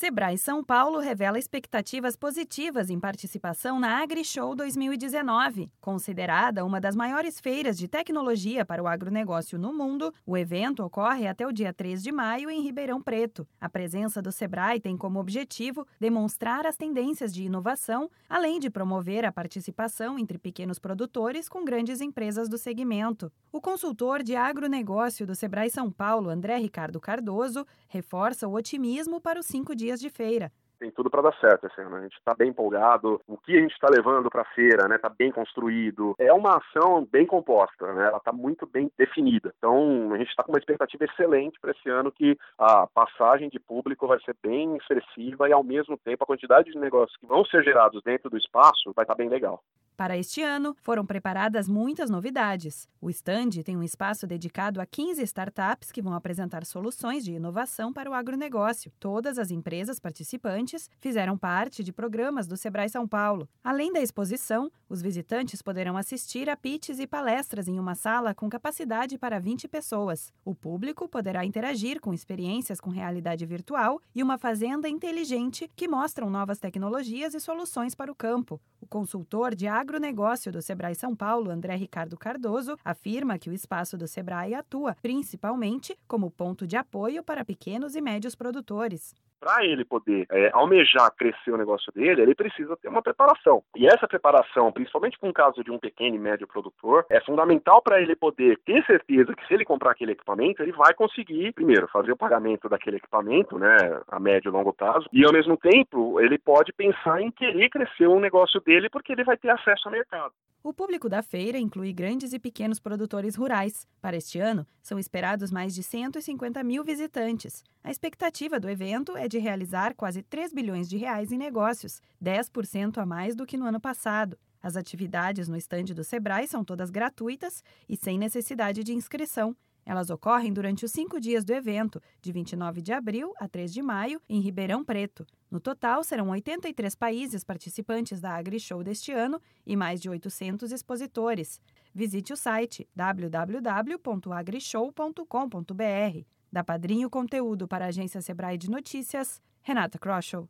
Sebrae São Paulo revela expectativas positivas em participação na AgriShow 2019. Considerada uma das maiores feiras de tecnologia para o agronegócio no mundo, o evento ocorre até o dia 3 de maio em Ribeirão Preto. A presença do Sebrae tem como objetivo demonstrar as tendências de inovação, além de promover a participação entre pequenos produtores com grandes empresas do segmento. O consultor de agronegócio do Sebrae São Paulo, André Ricardo Cardoso, reforça o otimismo para os cinco dias dias de feira. Tem tudo para dar certo esse ano. A gente está bem empolgado. O que a gente está levando para a feira, né? Está bem construído. É uma ação bem composta, né? Ela está muito bem definida. Então a gente está com uma expectativa excelente para esse ano que a passagem de público vai ser bem expressiva e ao mesmo tempo a quantidade de negócios que vão ser gerados dentro do espaço vai estar tá bem legal. Para este ano, foram preparadas muitas novidades. O stand tem um espaço dedicado a 15 startups que vão apresentar soluções de inovação para o agronegócio. Todas as empresas participantes fizeram parte de programas do Sebrae São Paulo. Além da exposição, os visitantes poderão assistir a pitches e palestras em uma sala com capacidade para 20 pessoas. O público poderá interagir com experiências com realidade virtual e uma fazenda inteligente que mostram novas tecnologias e soluções para o campo. O consultor de agro agronegócio do Sebrae São Paulo, André Ricardo Cardoso, afirma que o espaço do Sebrae atua principalmente como ponto de apoio para pequenos e médios produtores para ele poder é, almejar crescer o negócio dele, ele precisa ter uma preparação. E essa preparação, principalmente com o caso de um pequeno e médio produtor, é fundamental para ele poder ter certeza comprar aquele equipamento, ele vai conseguir, primeiro, fazer o pagamento daquele equipamento, né, a médio e longo prazo, e ao mesmo tempo ele pode pensar em querer crescer o negócio dele porque ele vai ter acesso ao mercado. O público da feira inclui grandes e pequenos produtores rurais. Para este ano, são esperados mais de 150 mil visitantes. A expectativa do evento é de realizar quase 3 bilhões de reais em negócios, 10% a mais do que no ano passado. As atividades no estande do Sebrae são todas gratuitas e sem necessidade de inscrição. Elas ocorrem durante os cinco dias do evento, de 29 de abril a 3 de maio, em Ribeirão Preto. No total, serão 83 países participantes da AgriShow deste ano e mais de 800 expositores. Visite o site www.agrishow.com.br. Da Padrinho Conteúdo para a agência Sebrae de Notícias, Renata Kroschel.